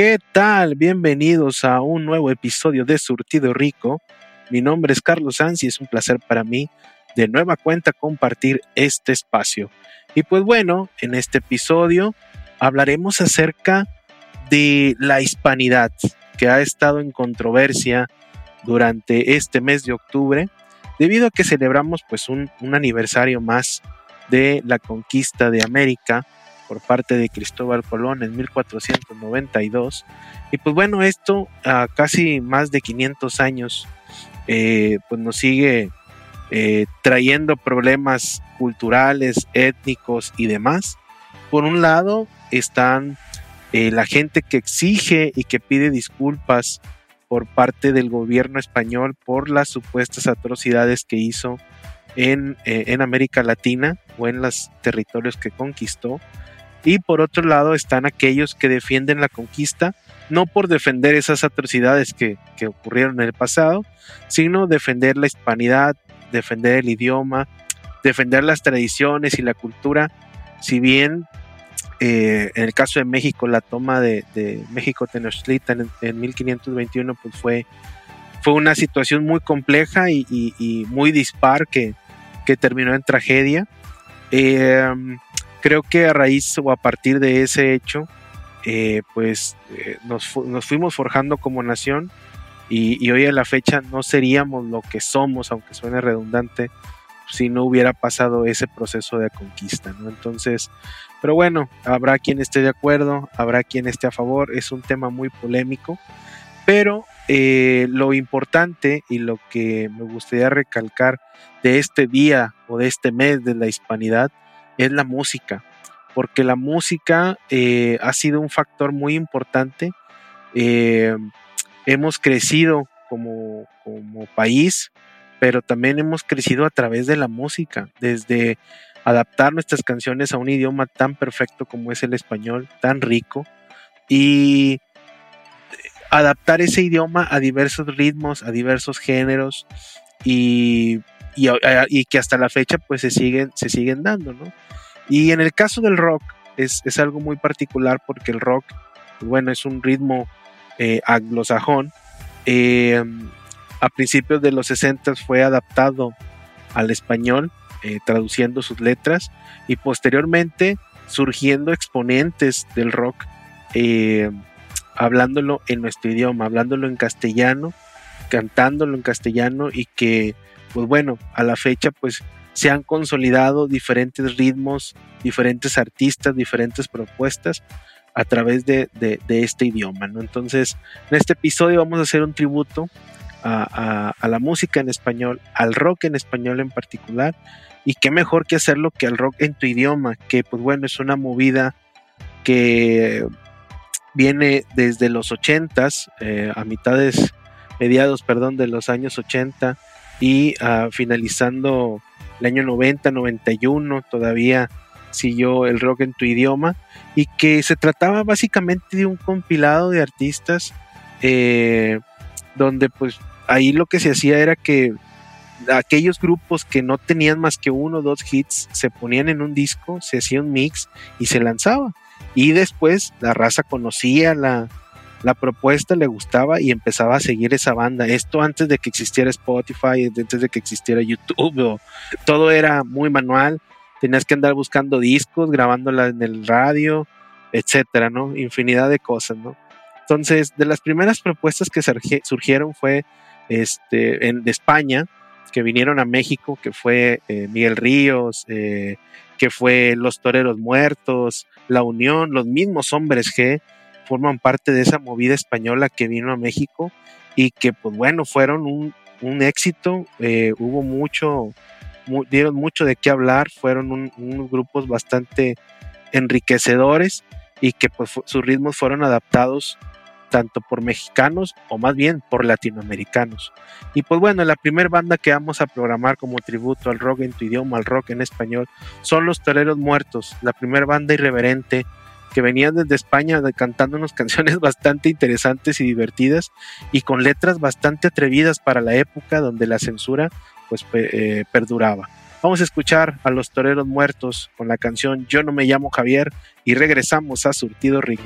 ¿Qué tal? Bienvenidos a un nuevo episodio de Surtido Rico. Mi nombre es Carlos Sanz y es un placer para mí de nueva cuenta compartir este espacio. Y pues bueno, en este episodio hablaremos acerca de la hispanidad que ha estado en controversia durante este mes de octubre, debido a que celebramos pues un, un aniversario más de la conquista de América por parte de Cristóbal Colón en 1492. Y pues bueno, esto a casi más de 500 años, eh, pues nos sigue eh, trayendo problemas culturales, étnicos y demás. Por un lado están eh, la gente que exige y que pide disculpas por parte del gobierno español por las supuestas atrocidades que hizo en, en América Latina o en los territorios que conquistó y por otro lado están aquellos que defienden la conquista, no por defender esas atrocidades que, ocurrieron en el pasado, sino defender la hispanidad, defender el idioma, defender las tradiciones y la cultura, si bien eh, en el caso de México la toma de, México Tenochtitlan en, 1521 pues fue, fue una situación muy compleja y, muy dispar que, que, terminó en tragedia. Eh, creo que a raíz o a partir de ese hecho, eh, pues eh, nos, fuimos forjando como nación y, hoy a la fecha no seríamos lo que somos, aunque suene redundante, si no hubiera pasado ese proceso de conquista, ¿no? Entonces, pero bueno, habrá quien esté de acuerdo, habrá quien esté a favor, es un tema muy polémico, pero eh, lo importante y lo que me gustaría recalcar de este día o de este mes de la hispanidad es la música, porque la música eh, ha sido un factor muy importante. Eh, hemos crecido como, como país, pero también hemos crecido a través de la música, desde adaptar nuestras canciones a un idioma tan perfecto como es el español, tan rico, y adaptar ese idioma a diversos ritmos, a diversos géneros, y, y, que hasta la fecha pues se siguen, se siguen dando, ¿no? Y en el caso del rock es, algo muy particular porque el rock, bueno, es un ritmo eh, anglosajón. Eh, a principios de los 60 fue adaptado al español, eh, traduciendo sus letras, y posteriormente surgiendo exponentes del rock, hablándolo en nuestro idioma, hablándolo en castellano, cantándolo en castellano, y que, pues bueno, a la fecha, pues se han consolidado diferentes ritmos, diferentes artistas, diferentes propuestas a través de, este idioma. ¿no? Entonces, en este episodio vamos a hacer un tributo a, la música en español, al rock en español en particular, y qué mejor que hacerlo que al rock en tu idioma, que pues bueno, es una movida que viene desde los 80s, eh, a mitades, mediados, perdón, de los años 80 y uh, finalizando el año 90, 91, todavía siguió el rock en tu idioma y que se trataba básicamente de un compilado de artistas eh, donde pues ahí lo que se hacía era que aquellos grupos que no tenían más que uno o dos hits se ponían en un disco, se hacía un mix y se lanzaba. Y después la raza conocía la, la propuesta le gustaba y empezaba a seguir esa banda. Esto antes de que existiera Spotify, antes de que existiera YouTube, todo era muy manual. Tenías que andar buscando discos, grabándola en el radio, etcétera, ¿no? Infinidad de cosas, ¿no? Entonces, de las primeras propuestas que surgieron fue este, en, de España, que vinieron a México, que fue eh, Miguel Ríos, eh, que fue Los Toreros Muertos, La Unión, los mismos hombres G, forman parte de esa movida española que vino a México y que pues bueno, fueron un, éxito, eh, hubo mucho, dieron mucho de qué hablar, fueron unos grupos bastante enriquecedores y que pues sus ritmos fueron adaptados tanto por mexicanos o más bien por latinoamericanos. Y pues bueno, la primera banda que vamos a programar como tributo al rock en tu idioma, al rock en español, son los Toreros Muertos, la primera banda irreverente que venía desde España cantando unas canciones bastante interesantes y divertidas y con letras bastante atrevidas para la época donde la censura pues eh, perduraba. Vamos a escuchar a los Toreros Muertos con la canción Yo no me llamo Javier y regresamos a Surtido Rico.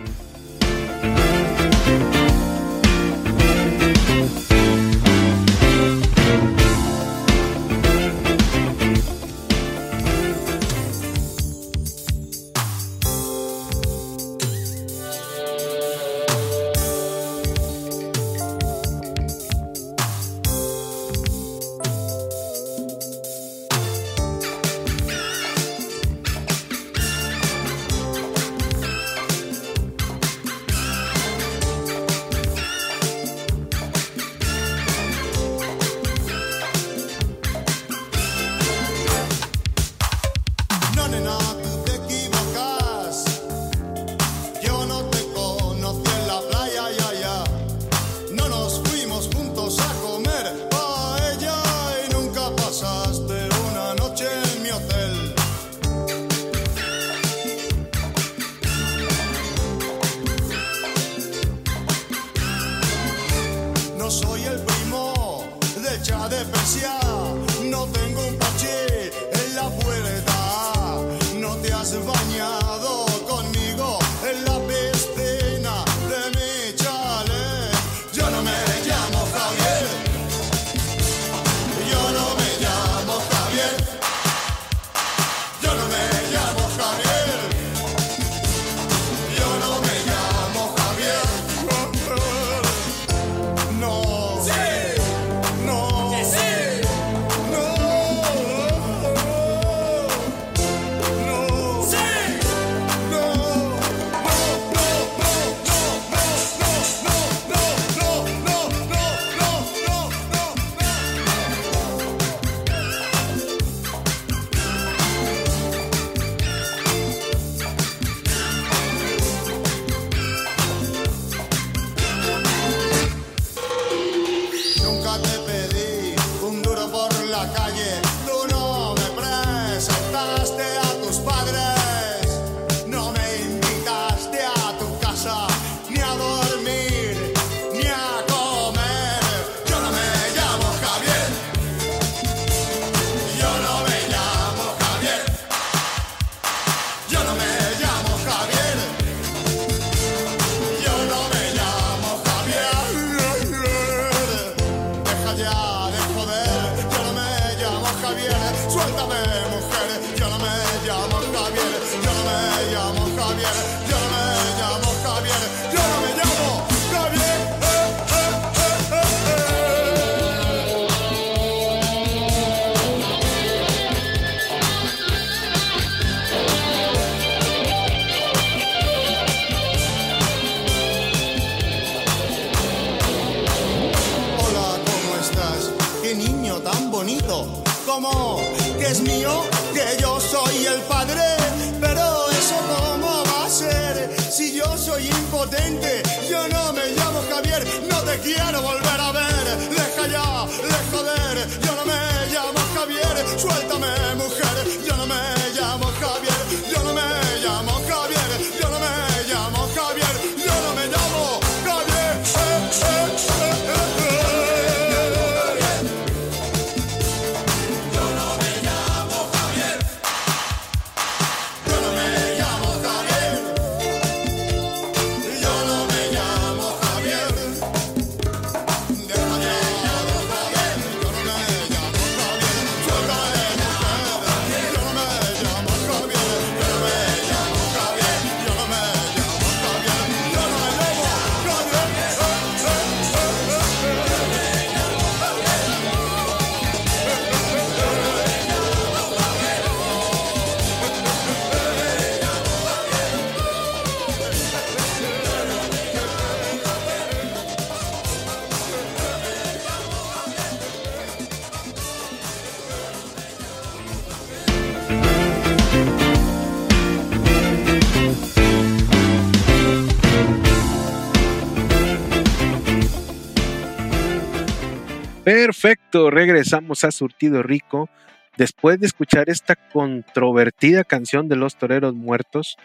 Regresamos a Surtido Rico. Después de escuchar esta controvertida canción de los Toreros Muertos,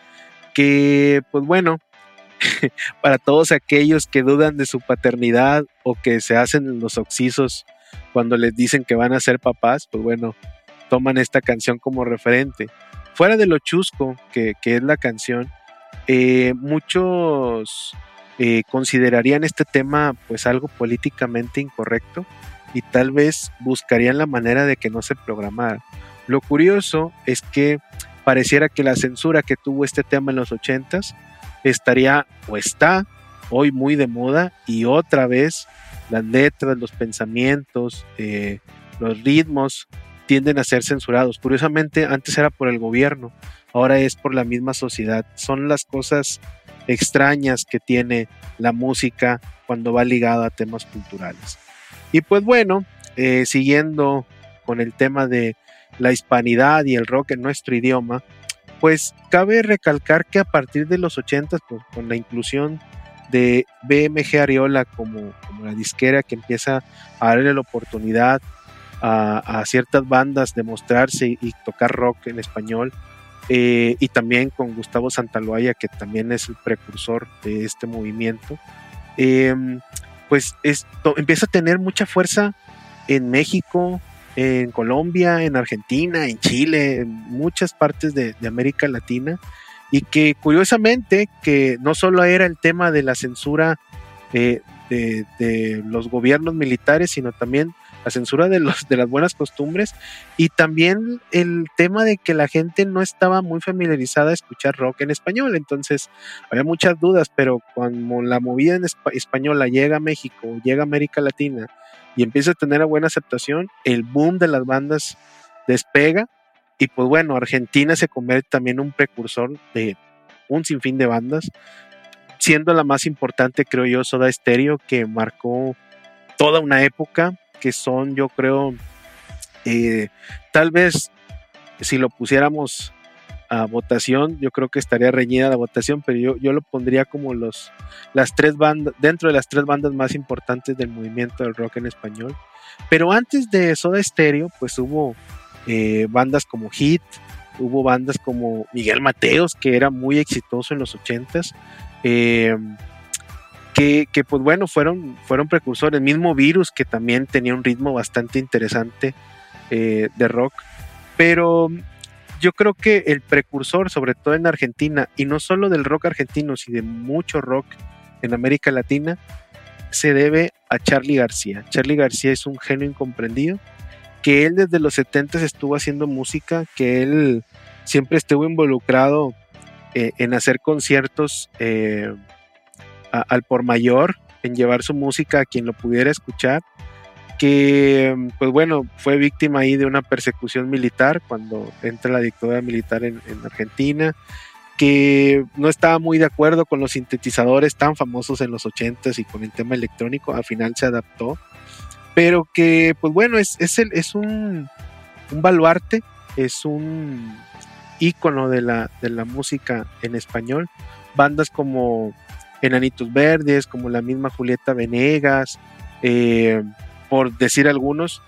que pues bueno, para todos aquellos que dudan de su paternidad o que se hacen los oxisos cuando les dicen que van a ser papás, pues bueno, toman esta canción como referente. Fuera de lo chusco que, es la canción, eh, muchos eh, considerarían este tema pues algo políticamente incorrecto y tal vez buscarían la manera de que no se programara. Lo curioso es que pareciera que la censura que tuvo este tema en los ochentas estaría o está hoy muy de moda y otra vez las letras, los pensamientos, eh, los ritmos tienden a ser censurados. Curiosamente, antes era por el gobierno, ahora es por la misma sociedad. Son las cosas extrañas que tiene la música cuando va ligada a temas culturales. Y pues bueno, eh, siguiendo con el tema de la hispanidad y el rock en nuestro idioma, pues cabe recalcar que a partir de los 80, pues, con la inclusión de BMG Ariola como, la disquera que empieza a darle la oportunidad a, ciertas bandas de mostrarse y, tocar rock en español, eh, y también con Gustavo Santaloaya, que también es el precursor de este movimiento, em, pues esto empieza a tener mucha fuerza en México, en Colombia, en Argentina, en Chile, en muchas partes de, América Latina, y que curiosamente que no solo era el tema de la censura de, los gobiernos militares, sino también la censura de, los, de las buenas costumbres y también el tema de que la gente no estaba muy familiarizada a escuchar rock en español. Entonces había muchas dudas, pero cuando la movida en española llega a México, llega a América Latina y empieza a tener buena aceptación, el boom de las bandas despega y pues bueno, Argentina se convierte también en un precursor de un sinfín de bandas, siendo la más importante, creo yo, Soda Stereo, que marcó toda una época, que son, yo creo, eh, tal vez si lo pusiéramos a votación, yo creo que estaría reñida la votación, pero yo, yo lo pondría como los, las tres bandas, dentro de las tres bandas más importantes del movimiento del rock en español. Pero antes de Soda Stereo, pues hubo eh, bandas como Hit, hubo bandas como Miguel Mateos, que era muy exitoso en los ochentas, eh, que, pues bueno, fueron, fueron precursores, mismo Virus, que también tenía un ritmo bastante interesante eh, de rock, pero yo creo que el precursor, sobre todo en Argentina, y no solo del rock argentino, sino de mucho rock en América Latina, se debe a Charlie García. Charlie García es un genio incomprendido, que él desde los 70 estuvo haciendo música, que él siempre estuvo involucrado eh, en hacer conciertos eh, al por mayor, en llevar su música a quien lo pudiera escuchar que pues bueno, fue víctima ahí de una persecución militar cuando entra la dictadura militar en, Argentina, que no estaba muy de acuerdo con los sintetizadores tan famosos en los 80s y con el tema electrónico, al final se adaptó, pero que pues bueno, es, es, el, es un, un baluarte, es un ícono de la, de la música en español, bandas como Enanitos Verdes, como la misma Julieta Venegas, eh, por decir algunos,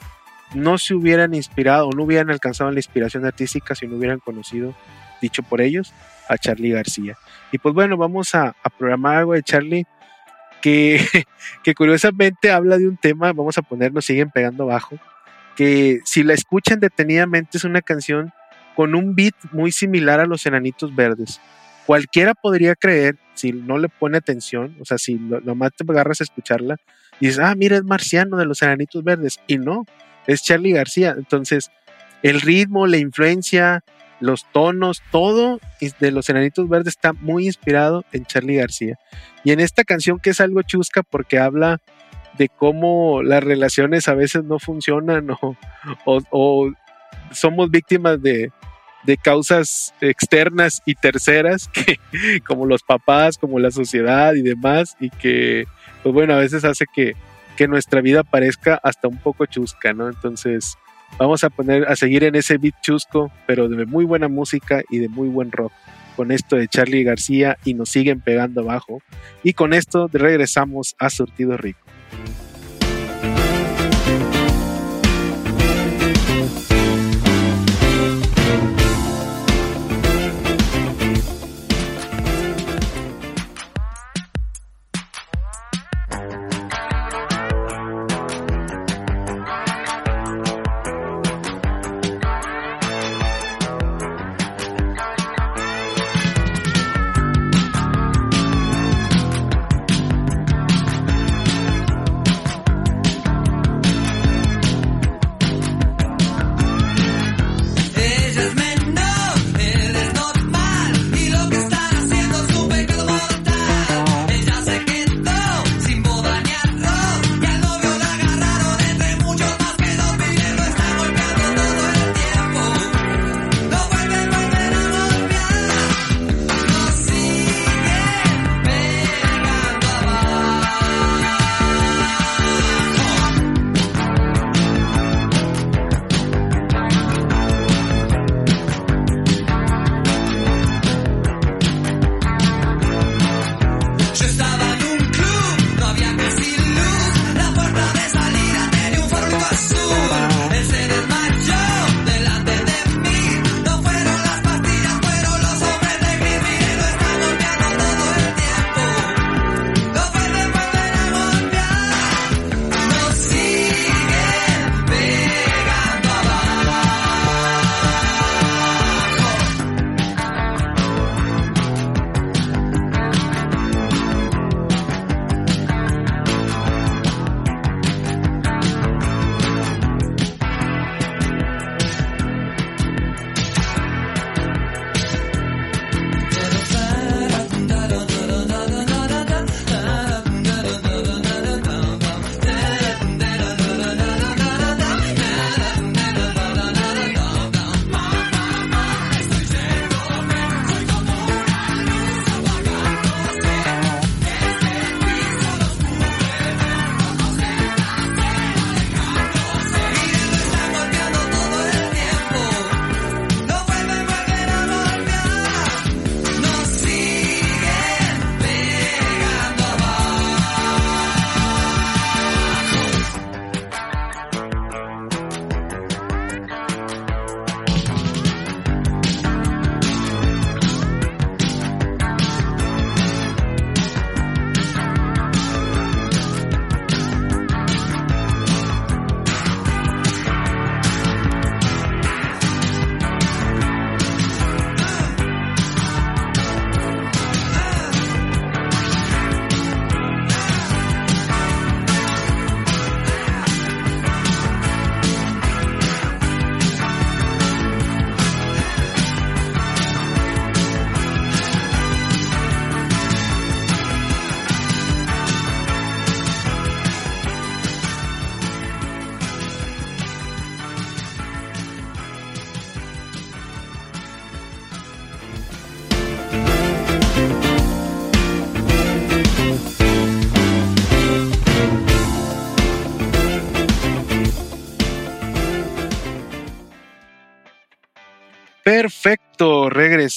no se hubieran inspirado no hubieran alcanzado la inspiración artística si no hubieran conocido, dicho por ellos, a Charlie García. Y pues bueno, vamos a, programar algo de Charlie que, que, curiosamente habla de un tema, vamos a ponernos, siguen pegando abajo, que si la escuchan detenidamente es una canción con un beat muy similar a los Enanitos Verdes. Cualquiera podría creer, si no le pone atención, o sea, si nomás te agarras a escucharla, y dices, ah, mira, es Marciano de los Enanitos Verdes. Y no, es Charlie García. Entonces, el ritmo, la influencia, los tonos, todo de los Enanitos Verdes está muy inspirado en Charlie García. Y en esta canción que es algo chusca porque habla de cómo las relaciones a veces no funcionan o, somos víctimas de, de, causas externas y terceras, que, como los papás, como la sociedad y demás, y que pues bueno, a veces hace que, nuestra vida parezca hasta un poco chusca, ¿no? Entonces, vamos a poner, a seguir en ese beat chusco, pero de muy buena música y de muy buen rock. Con esto de Charlie García y nos siguen pegando abajo. Y con esto regresamos a Surtido Rico.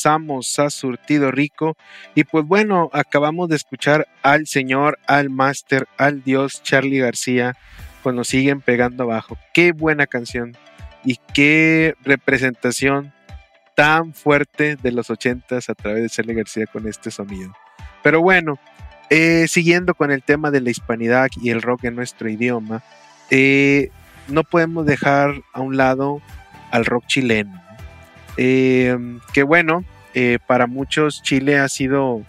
Perfecto, regresamos a Surtido Rico y pues bueno, acabamos de escuchar al señor, al máster, al dios Charlie García cuando siguen pegando abajo. Qué buena canción y qué representación tan fuerte de los ochentas a través de Charlie García con este sonido. Pero bueno, eh, siguiendo con el tema de la hispanidad y el rock en nuestro idioma, eh, no podemos dejar a un lado al rock chileno. Eh, que bueno, para muchos Chile ha sido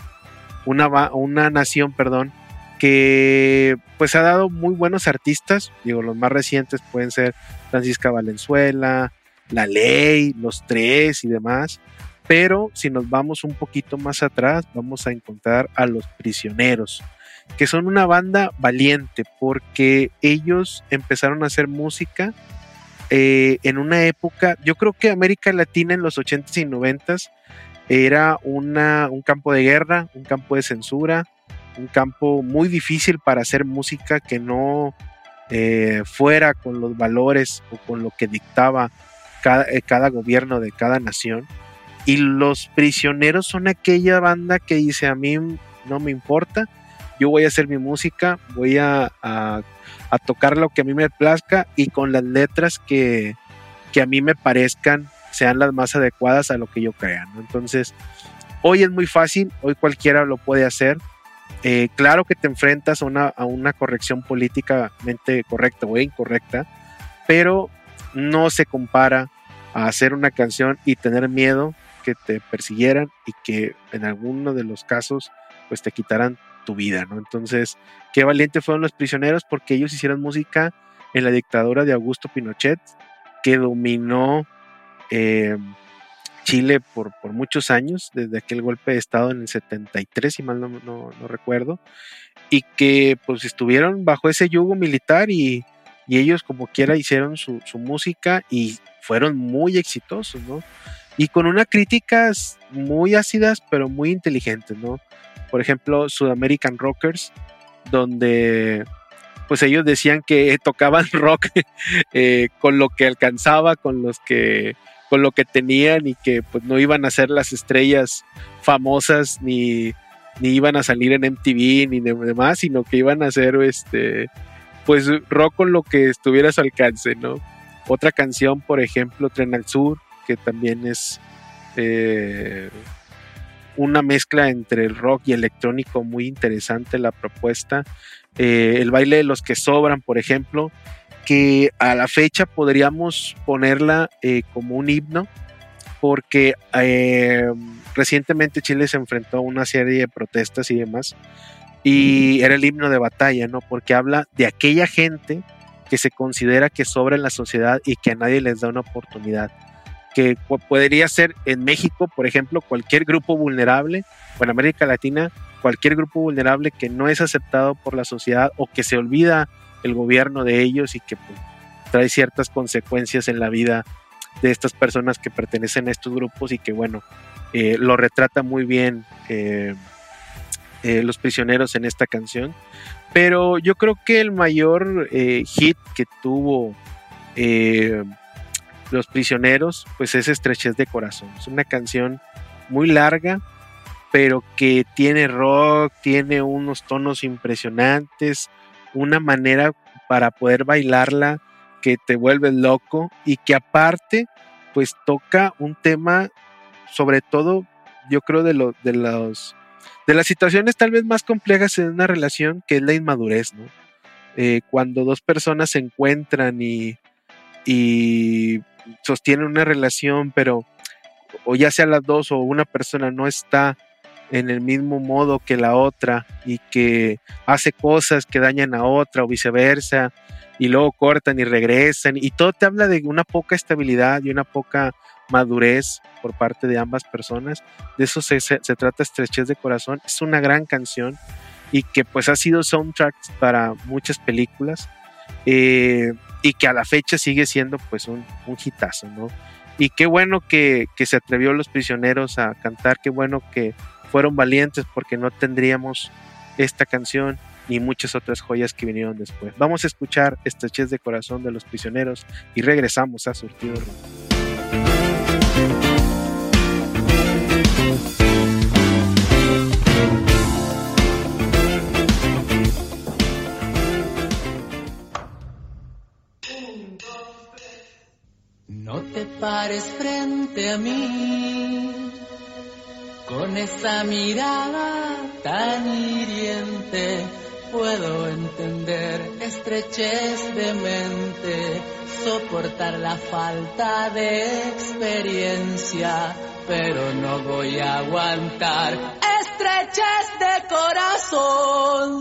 una, una nación, perdón, que pues ha dado muy buenos artistas, digo, los más recientes pueden ser Francisca Valenzuela, La Ley, Los Tres y demás, pero si nos vamos un poquito más atrás, vamos a encontrar a Los Prisioneros, que son una banda valiente porque ellos empezaron a hacer música eh, en una época, yo creo que América Latina en los 80s y 90s era una, un campo de guerra, un campo de censura, un campo muy difícil para hacer música que no eh, fuera con los valores o con lo que dictaba cada, eh, cada, gobierno de cada nación. Y los prisioneros son aquella banda que dice a mí no me importa, yo voy a hacer mi música, voy a, a, tocar lo que a mí me plazca y con las letras que, que, a mí me parezcan sean las más adecuadas a lo que yo crea. Entonces, hoy es muy fácil, hoy cualquiera lo puede hacer eh, claro que te enfrentas a una, a una corrección políticamente correcta o incorrecta, pero no se compara a hacer una canción y tener miedo que te persiguieran y que en alguno de los casos pues te quitaran tu vida, ¿no? Entonces, qué valientes fueron los prisioneros porque ellos hicieron música en la dictadura de Augusto Pinochet que dominó eh, Chile por, por, muchos años, desde aquel golpe de Estado en el 73, si mal no, no, recuerdo, y que pues estuvieron bajo ese yugo militar y, y ellos como quiera hicieron su, su, música y fueron muy exitosos, ¿no? Y con unas críticas muy ácidas, pero muy inteligentes, ¿no? Por ejemplo, Sudamerican Rockers, donde pues ellos decían que tocaban rock eh, con lo que alcanzaba, con los que con lo que tenían y que pues no iban a ser las estrellas famosas ni, ni iban a salir en MTV ni demás, sino que iban a ser este pues rock con lo que estuviera a su alcance, ¿no? Otra canción, por ejemplo, Tren al Sur, que también es eh, una mezcla entre el rock y electrónico muy interesante la propuesta. Eh, el baile de los que sobran, por ejemplo, que a la fecha podríamos ponerla eh, como un himno, porque eh, recientemente Chile se enfrentó a una serie de protestas y demás, y era el himno de batalla, ¿no? Porque habla de aquella gente que se considera que sobra en la sociedad y que a nadie les da una oportunidad. Que podría ser en México, por ejemplo, cualquier grupo vulnerable, o en América Latina, cualquier grupo vulnerable que no es aceptado por la sociedad o que se olvida el gobierno de ellos y que pues, trae ciertas consecuencias en la vida de estas personas que pertenecen a estos grupos y que bueno, eh, lo retrata muy bien eh, eh, los prisioneros en esta canción. Pero yo creo que el mayor hit que tuvo los prisioneros, pues es Estrechez de Corazón. Es una canción muy larga, pero que tiene rock, tiene unos tonos impresionantes, una manera para poder bailarla que te vuelve loco y que aparte pues toca un tema sobre todo yo creo de, lo, de los de las situaciones tal vez más complejas en una relación que es la inmadurez, ¿no? Eh, cuando dos personas se encuentran y, y sostienen una relación, pero o ya sea las dos o una persona no está en el mismo modo que la otra y que hace cosas que dañan a otra o viceversa y luego cortan y regresan y todo te habla de una poca estabilidad y una poca madurez por parte de ambas personas. De eso se, se, trata Estrechez de Corazón. Es una gran canción y que pues ha sido soundtrack para muchas películas eh, y que a la fecha sigue siendo pues un, un hitazo, ¿no? Y qué bueno que, que se atrevió los prisioneros a cantar, qué bueno que fueron valientes porque no tendríamos esta canción ni muchas otras joyas que vinieron después. Vamos a escuchar Estrechez de Corazón de los Prisioneros y regresamos a Surtido No te pares frente a mí con esa mirada tan hiriente. Puedo entender estrechez de mente, soportar la falta de experiencia, pero no voy a aguantar estrechez de corazón.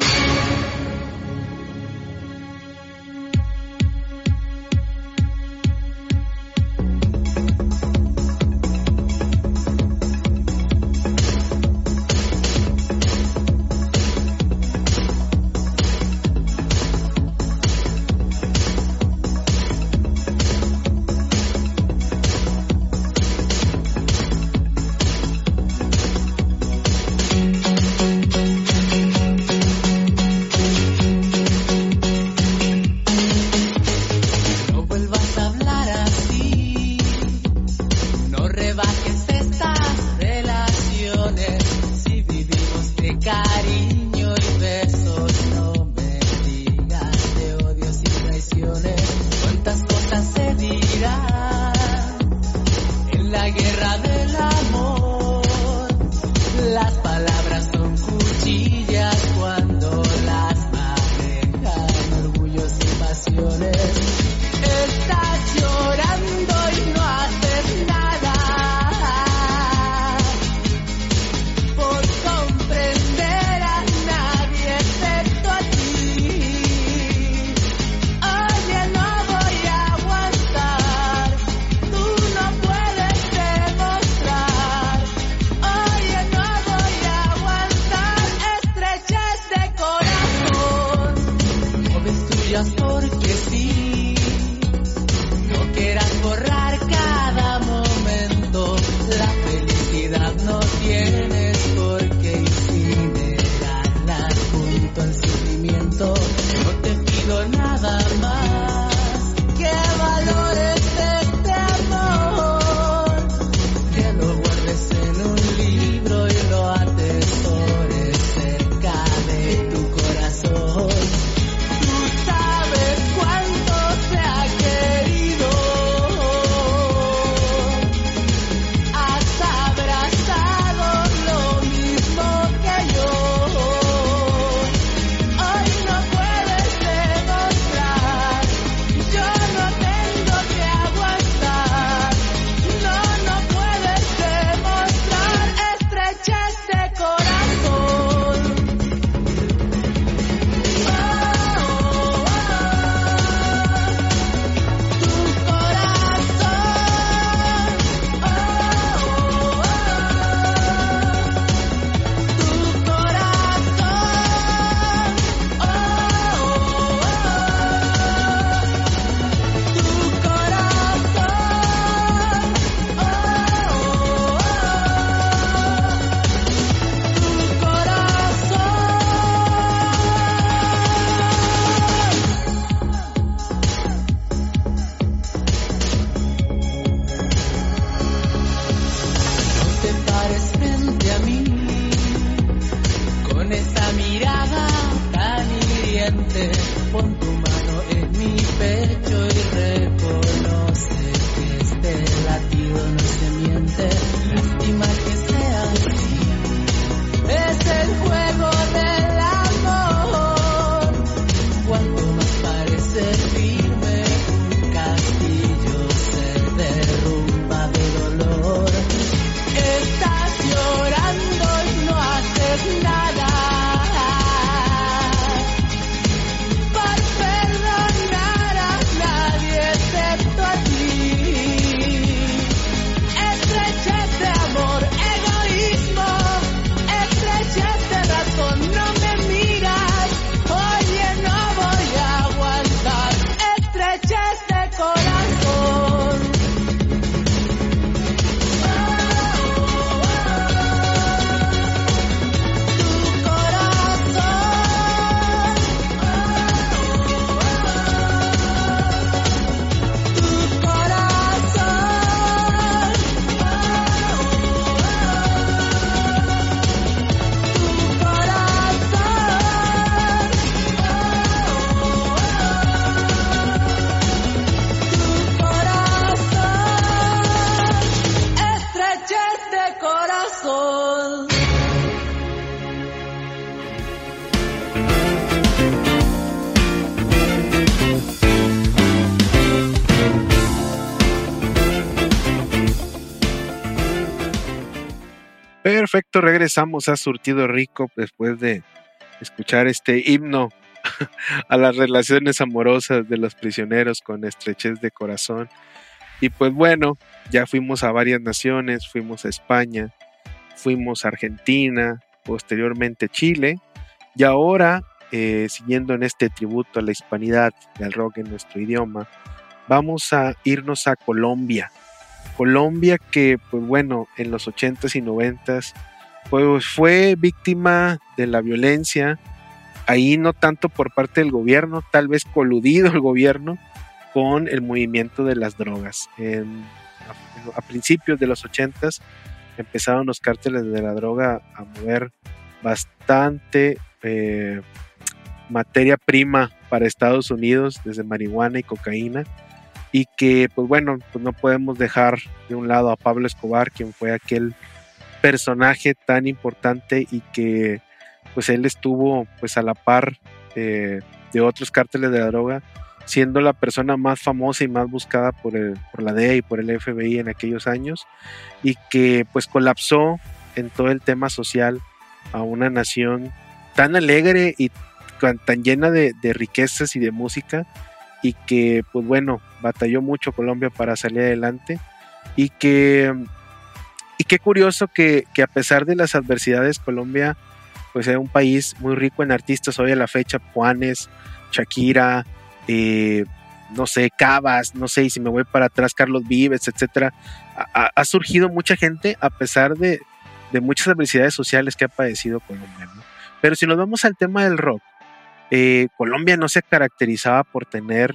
Regresamos a Surtido Rico después de escuchar este himno a las relaciones amorosas de los prisioneros con estrechez de corazón. Y pues bueno, ya fuimos a varias naciones, fuimos a España, fuimos a Argentina, posteriormente Chile, y ahora, eh, siguiendo en este tributo a la hispanidad del rock en nuestro idioma, vamos a irnos a Colombia. Colombia que, pues bueno, en los 80s y 90s, pues fue víctima de la violencia, ahí no tanto por parte del gobierno, tal vez coludido el gobierno con el movimiento de las drogas. a, principios de los 80s empezaron los cárteles de la droga a mover bastante eh, materia prima para Estados Unidos, desde marihuana y cocaína, y que pues bueno, pues no podemos dejar de un lado a Pablo Escobar, quien fue aquel personaje tan importante y que pues él estuvo pues a la par eh, de otros cárteles de la droga, siendo la persona más famosa y más buscada por, por la DEA y por el FBI en aquellos años, y que pues colapsó en todo el tema social a una nación tan alegre y tan llena de, riquezas y de música y que pues bueno batalló mucho Colombia para salir adelante y que y qué curioso que, a pesar de las adversidades Colombia pues es un país muy rico en artistas hoy a la fecha Juanes Shakira eh, no sé Cabas no sé y si me voy para atrás Carlos Vives etcétera ha, surgido mucha gente a pesar de, de muchas adversidades sociales que ha padecido Colombia. Pero si nos vamos al tema del rock, eh, Colombia no se caracterizaba por tener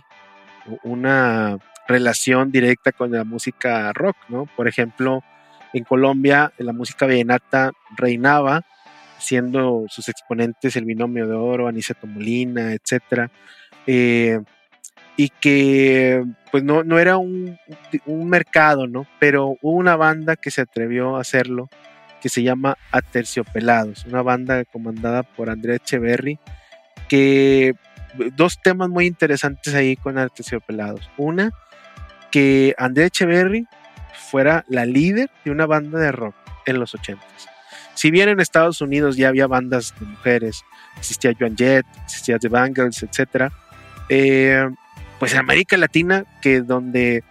una relación directa con la música rock, ¿no? Por ejemplo, en Colombia la música vallenata reinaba, siendo sus exponentes el binomio de oro, Aniceto Molina, etcétera, eh, y que pues no, no era un, un, mercado, ¿no? Pero hubo una banda que se atrevió a hacerlo que se llama Aterciopelados, una banda comandada por Andrea Echeverry, que dos temas muy interesantes ahí con Aterciopelados. Una, que Andrea Echeverry fuera la líder de una banda de rock en los 80 Si bien en Estados Unidos ya había bandas de mujeres, existía Joan Jett, existía The Bangles, etc., eh, pues en América Latina, que donde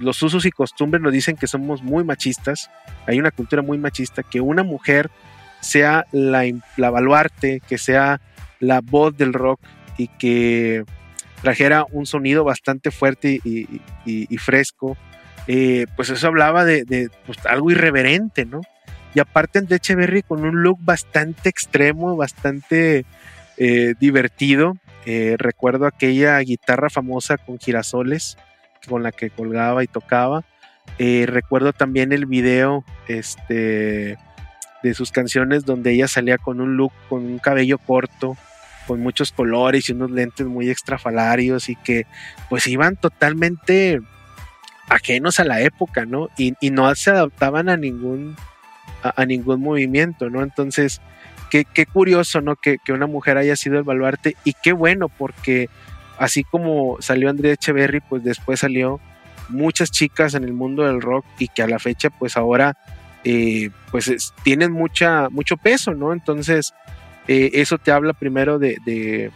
los usos y costumbres nos dicen que somos muy machistas, hay una cultura muy machista, que una mujer sea la, la baluarte, que sea la voz del rock y que trajera un sonido bastante fuerte y, fresco, eh, pues eso hablaba de, pues, algo irreverente, ¿no? Y aparte de Echeverry con un look bastante extremo, bastante eh, divertido. Eh, recuerdo aquella guitarra famosa con girasoles con la que colgaba y tocaba. Recuerdo también el video este, de sus canciones donde ella salía con un look, con un cabello corto, con muchos colores y unos lentes muy extrafalarios y que pues iban totalmente ajenos a la época, ¿no? Y, no se adaptaban a ningún, a, ningún movimiento, ¿no? Entonces, qué, qué curioso, ¿no? Que, que, una mujer haya sido el baluarte y qué bueno porque así como salió Andrea Echeverry, pues después salió muchas chicas en el mundo del rock y que a la fecha pues ahora eh, pues tienen mucha, mucho peso, ¿no? Entonces eh, eso te habla primero de,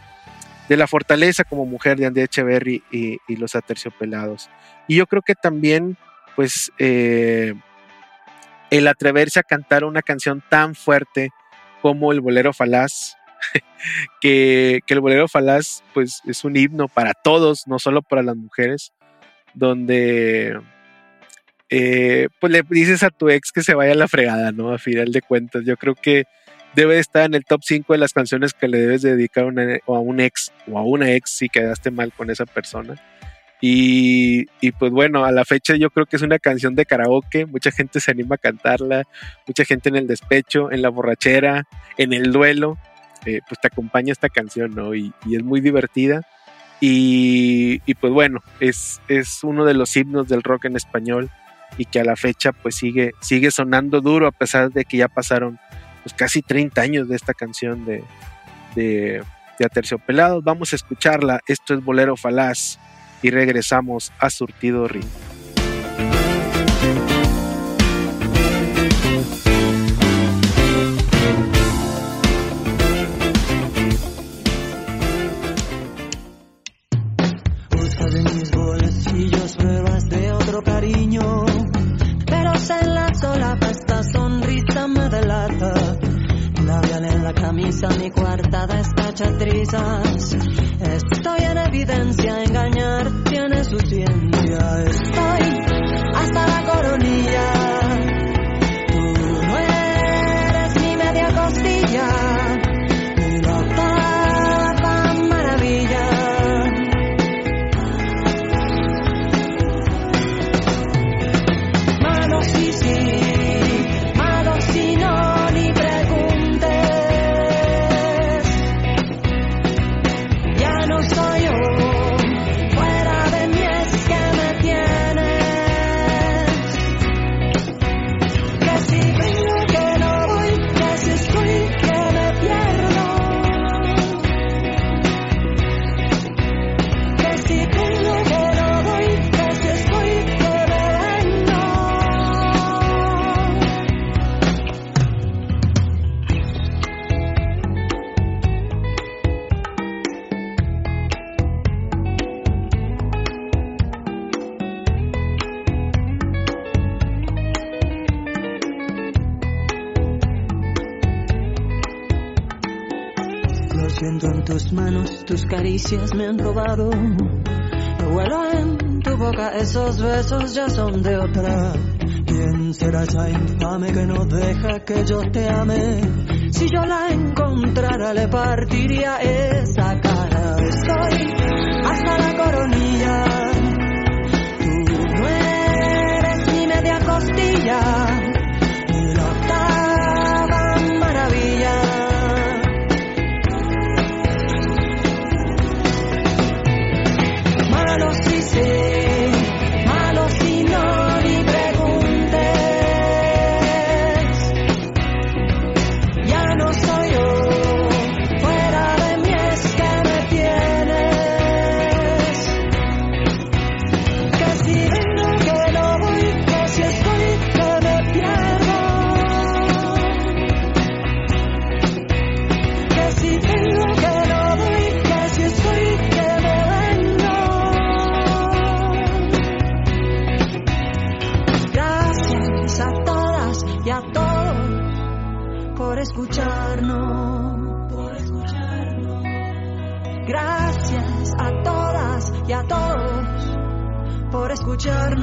la fortaleza como mujer de Andrea Echeverry y, los aterciopelados. Y yo creo que también pues eh, el atreverse a cantar una canción tan fuerte como el bolero falaz, que, el bolero falaz pues es un himno para todos, no solo para las mujeres, donde eh, pues le dices a tu ex que se vaya a la fregada, ¿no? A final de cuentas, yo creo que debe estar en el top 5 de las canciones que le debes dedicar a, un ex o a una ex si quedaste mal con esa persona. Y, y, pues bueno, a la fecha yo creo que es una canción de karaoke, mucha gente se anima a cantarla, mucha gente en el despecho, en la borrachera, en el duelo, eh, pues te acompaña esta canción, ¿no? Y, es muy divertida. Y, pues bueno, es, es uno de los himnos del rock en español y que a la fecha pues sigue, sigue sonando duro a pesar de que ya pasaron pues casi 30 años de esta canción de, de, de Aterciopelados. Vamos a escucharla. Esto es Bolero Falaz y regresamos a Surtido Ring. cariño, pero se la sola esta sonrisa me delata. Camisa, mi coartada está hecha trizas. Estoy en evidencia, engañar tiene su ciencia. Estoy hasta la coronilla. Tú no eres mi media costilla. Caricias me han robado. Lo huelo en tu boca, esos besos ya son de otra. ¿Quién será esa infame que no deja que yo te ame? Si yo la encontrara, le partiría esa cara. Estoy hasta la coronilla. Tú no eres ni media costilla, por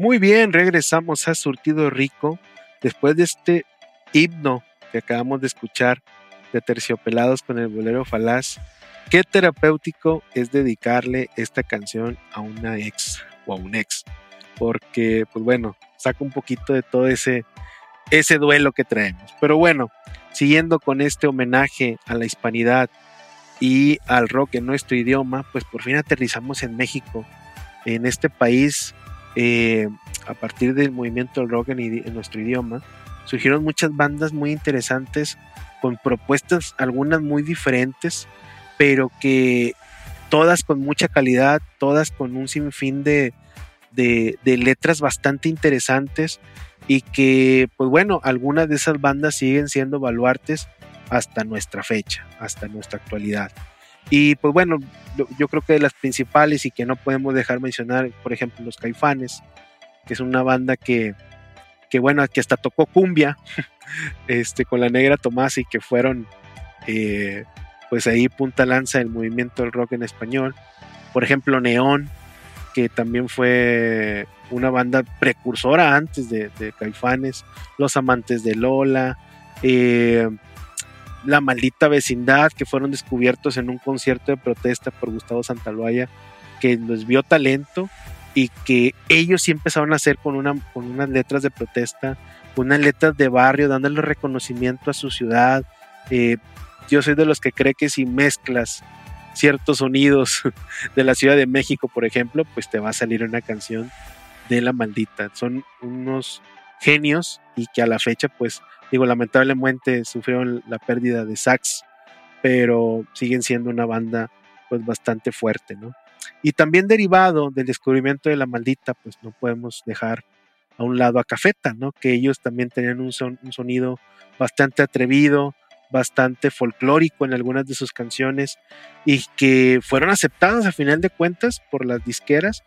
Muy bien, regresamos a Surtido Rico después de este himno que acabamos de escuchar de Terciopelados con el bolero falaz. Qué terapéutico es dedicarle esta canción a una ex o a un ex, porque, pues bueno, saca un poquito de todo ese, ese duelo que traemos. Pero bueno, siguiendo con este homenaje a la hispanidad y al rock en nuestro idioma, pues por fin aterrizamos en México, en este país, eh, a partir del movimiento rock en, nuestro idioma, surgieron muchas bandas muy interesantes con propuestas, algunas muy diferentes, pero que todas con mucha calidad, todas con un sinfín de, de, de, letras bastante interesantes y que, pues bueno, algunas de esas bandas siguen siendo baluartes hasta nuestra fecha, hasta nuestra actualidad. Y pues bueno, yo creo que de las principales y que no podemos dejar mencionar, por ejemplo, los Caifanes, que es una banda que, que bueno, que hasta tocó cumbia este, con la negra Tomás y que fueron eh, pues ahí punta lanza del movimiento del rock en español. Por ejemplo, Neón, que también fue una banda precursora antes de, Caifanes, Los Amantes de Lola, eh, La Maldita Vecindad, que fueron descubiertos en un concierto de protesta por Gustavo Santaloaya, que les vio talento y que ellos sí empezaron a hacer con, una, con unas letras de protesta, unas letras de barrio, dándole reconocimiento a su ciudad. Eh, yo soy de los que cree que si mezclas ciertos sonidos de la Ciudad de México, por ejemplo, pues te va a salir una canción de la maldita. Son unos genios y que a la fecha, pues, digo, lamentablemente sufrieron la pérdida de Sax, pero siguen siendo una banda pues bastante fuerte, ¿no? Y también derivado del descubrimiento de la maldita, pues no podemos dejar a un lado a Cafeta, ¿no? Que ellos también tenían un, un sonido bastante atrevido, bastante folclórico en algunas de sus canciones y que fueron aceptadas a final de cuentas por las disqueras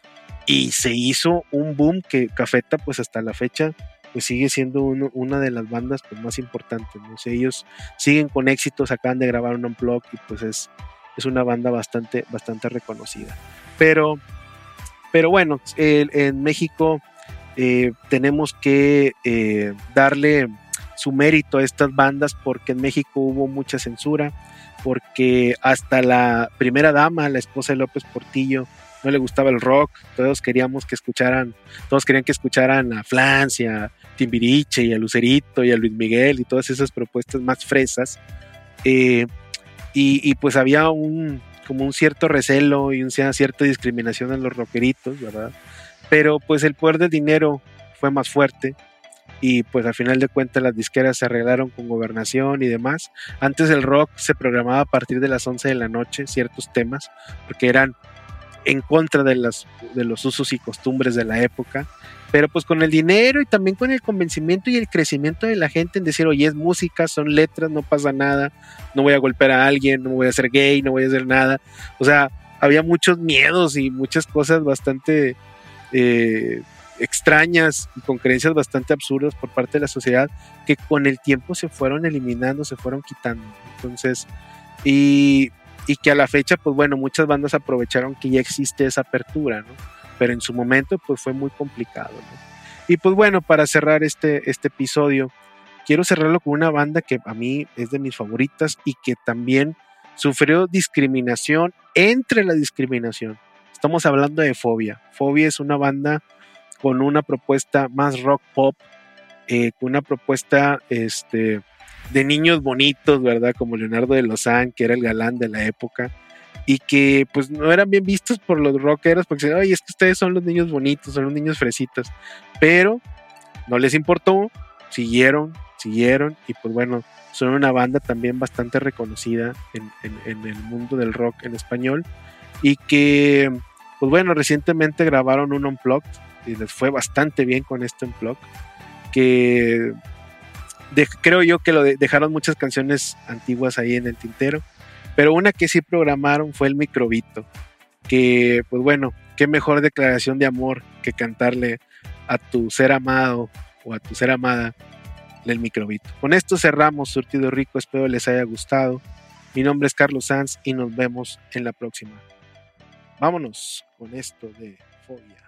y se hizo un boom que Cafeta pues hasta la fecha pues sigue siendo una de las bandas pues, más importantes, ellos siguen con éxitos, acaban de grabar un unplug y pues es, una banda bastante, reconocida. Pero, pero bueno, en México eh, tenemos que eh, darle su mérito a estas bandas porque en México hubo mucha censura, porque hasta la primera dama, la esposa de López Portillo, no le gustaba el rock, todos queríamos que escucharan, todos querían que escucharan a Francia, a Timbiriche y a Lucerito y a Luis Miguel y todas esas propuestas más fresas. Eh, y, pues había un como un cierto recelo y una cierta discriminación en los rockeritos, ¿verdad? Pero pues el poder del dinero fue más fuerte y pues al final de cuentas las disqueras se arreglaron con gobernación y demás. Antes el rock se programaba a partir de las 11 de la noche, ciertos temas, porque eran en contra de, las, de los usos y costumbres de la época, pero pues con el dinero y también con el convencimiento y el crecimiento de la gente en decir, oye, es música, son letras, no pasa nada, no voy a golpear a alguien, no voy a ser gay, no voy a hacer nada. O sea, había muchos miedos y muchas cosas bastante eh, extrañas y con creencias bastante absurdas por parte de la sociedad que con el tiempo se fueron eliminando, se fueron quitando. Entonces, y, y que a la fecha, pues bueno, muchas bandas aprovecharon que ya existe esa apertura, ¿no? Pero en su momento, pues fue muy complicado, ¿no? Y pues bueno, para cerrar este, este episodio, quiero cerrarlo con una banda que a mí es de mis favoritas y que también sufrió discriminación entre la discriminación. Estamos hablando de Fobia. Fobia es una banda con una propuesta más rock pop, eh, con una propuesta este, de niños bonitos, ¿verdad? Como Leonardo de Lozán, que era el galán de la época, y que pues no eran bien vistos por los rockeros, porque decían, ay, es que ustedes son los niños bonitos, son los niños fresitas, pero no les importó, siguieron, siguieron, y pues bueno, son una banda también bastante reconocida en, en el mundo del rock en español, y que, pues bueno, recientemente grabaron un Unplugged y les fue bastante bien con este unplug que creo yo que lo dejaron muchas canciones antiguas ahí en el tintero pero una que sí programaron fue el microbito que pues bueno qué mejor declaración de amor que cantarle a tu ser amado o a tu ser amada el microbito. Con esto cerramos surtido rico espero les haya gustado. Mi nombre es Carlos Sanz y nos vemos en la próxima. Vámonos con esto de fobia.